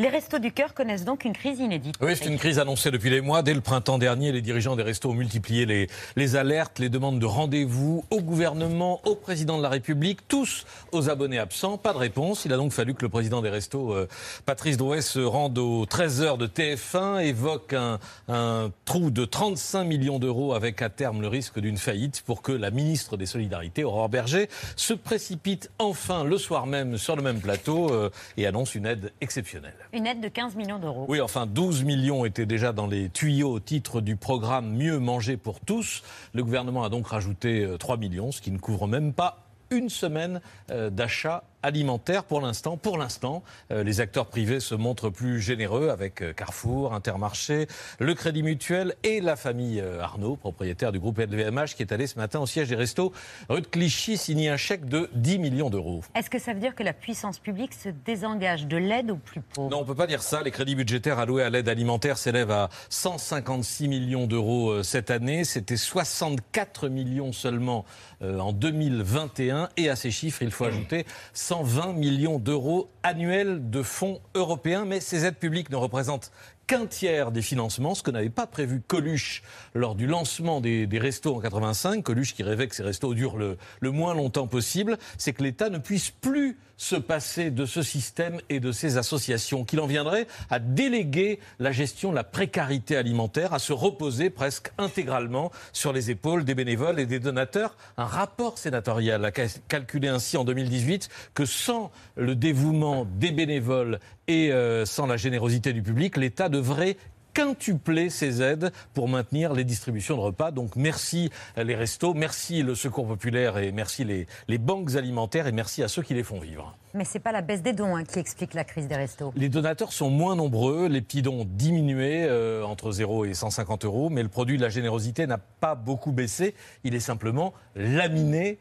Les restos du cœur connaissent donc une crise inédite. Oui, c'est une crise annoncée depuis des mois. Dès le printemps dernier, les dirigeants des restos ont multiplié les, les alertes, les demandes de rendez-vous au gouvernement, au président de la République, tous aux abonnés absents. Pas de réponse. Il a donc fallu que le président des restos, euh, Patrice Drouet, se rende aux 13 heures de TF1, évoque un, un trou de 35 millions d'euros avec à terme le risque d'une faillite pour que la ministre des Solidarités, Aurore Berger, se précipite enfin le soir même sur le même plateau euh, et annonce une aide exceptionnelle. Une aide de 15 millions d'euros. Oui, enfin 12 millions étaient déjà dans les tuyaux au titre du programme Mieux manger pour tous. Le gouvernement a donc rajouté 3 euh, millions, ce qui ne couvre même pas une semaine euh, d'achat alimentaire pour l'instant. Pour l'instant, euh, les acteurs privés se montrent plus généreux avec euh, Carrefour, Intermarché, le Crédit Mutuel et la famille Arnaud, propriétaire du groupe LVMH, qui est allé ce matin au siège des restos rue de Clichy signer un chèque de 10 millions d'euros. Est-ce que ça veut dire que la puissance publique se désengage de l'aide aux plus pauvres? Non, on ne peut pas dire ça. Les crédits budgétaires alloués à l'aide alimentaire s'élèvent à 156 millions d'euros cette année. C'était 64 millions seulement en 2021. Et à ces chiffres, il faut ajouter 120 millions d'euros annuels de fonds européens. Mais ces aides publiques ne représentent qu'un tiers des financements, ce que n'avait pas prévu Coluche lors du lancement des, restos en 85. Coluche qui rêvait que ces restos durent le, le moins longtemps possible, c'est que l'État ne puisse plus se passer de ce système et de ces associations, qu'il en viendrait à déléguer la gestion de la précarité alimentaire, à se reposer presque intégralement sur les épaules des bénévoles et des donateurs. Un rapport sénatorial a calculé ainsi en 2018 que sans le dévouement des bénévoles et euh, sans la générosité du public, l'État devrait quintupler ces aides pour maintenir les distributions de repas. Donc merci les restos, merci le Secours populaire et merci les, les banques alimentaires et merci à ceux qui les font vivre. Mais ce n'est pas la baisse des dons hein, qui explique la crise des restos. Les donateurs sont moins nombreux, les petits dons ont diminué euh, entre 0 et 150 euros, mais le produit de la générosité n'a pas beaucoup baissé, il est simplement laminé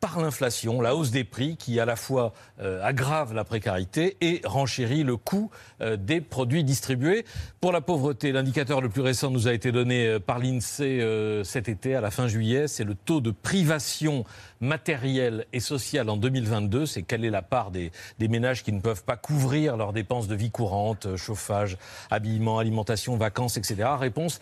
par l'inflation, la hausse des prix qui à la fois euh, aggrave la précarité et renchérit le coût euh, des produits distribués. Pour la pauvreté, l'indicateur le plus récent nous a été donné euh, par l'INSEE cet été, à la fin juillet, c'est le taux de privation matérielle et sociale en 2022. C'est quelle est la part des, des ménages qui ne peuvent pas couvrir leurs dépenses de vie courante, chauffage, habillement, alimentation, vacances, etc. Réponse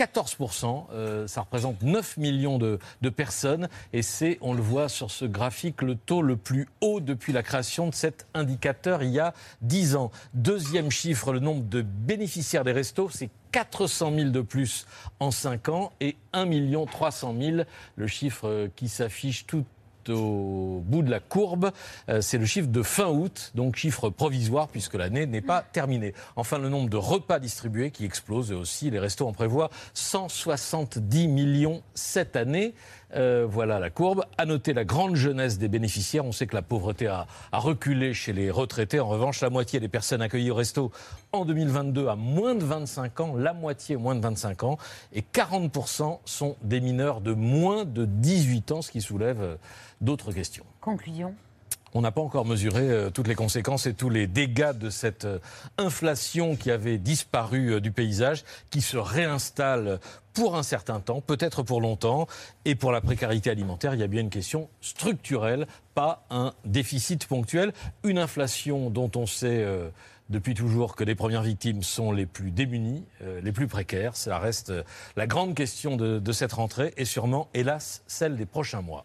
14%, euh, ça représente 9 millions de, personnes et c'est, on le voit sur ce graphique, le taux le plus haut depuis la création de cet indicateur il y a 10 ans. Deuxième chiffre, le nombre de bénéficiaires des restos, c'est 400 000 de plus en 5 ans et 1 300 000, le chiffre qui s'affiche tout au bout de la courbe, euh, c'est le chiffre de fin août, donc chiffre provisoire puisque l'année n'est pas terminée. Enfin, le nombre de repas distribués qui explose aussi. Les restos en prévoient 170 millions cette année. Euh, voilà la courbe. À noter la grande jeunesse des bénéficiaires. On sait que la pauvreté a, a, reculé chez les retraités. En revanche, la moitié des personnes accueillies au resto en 2022 a moins de 25 ans, la moitié moins de 25 ans, et 40% sont des mineurs de moins de 18 ans, ce qui soulève euh, d'autres questions. Conclusion on n'a pas encore mesuré euh, toutes les conséquences et tous les dégâts de cette euh, inflation qui avait disparu euh, du paysage, qui se réinstalle pour un certain temps, peut-être pour longtemps. Et pour la précarité alimentaire, il y a bien une question structurelle, pas un déficit ponctuel. Une inflation dont on sait depuis toujours que les premières victimes sont les plus démunies, les plus précaires. Ça reste la grande question de, de cette rentrée et sûrement, hélas, celle des prochains mois.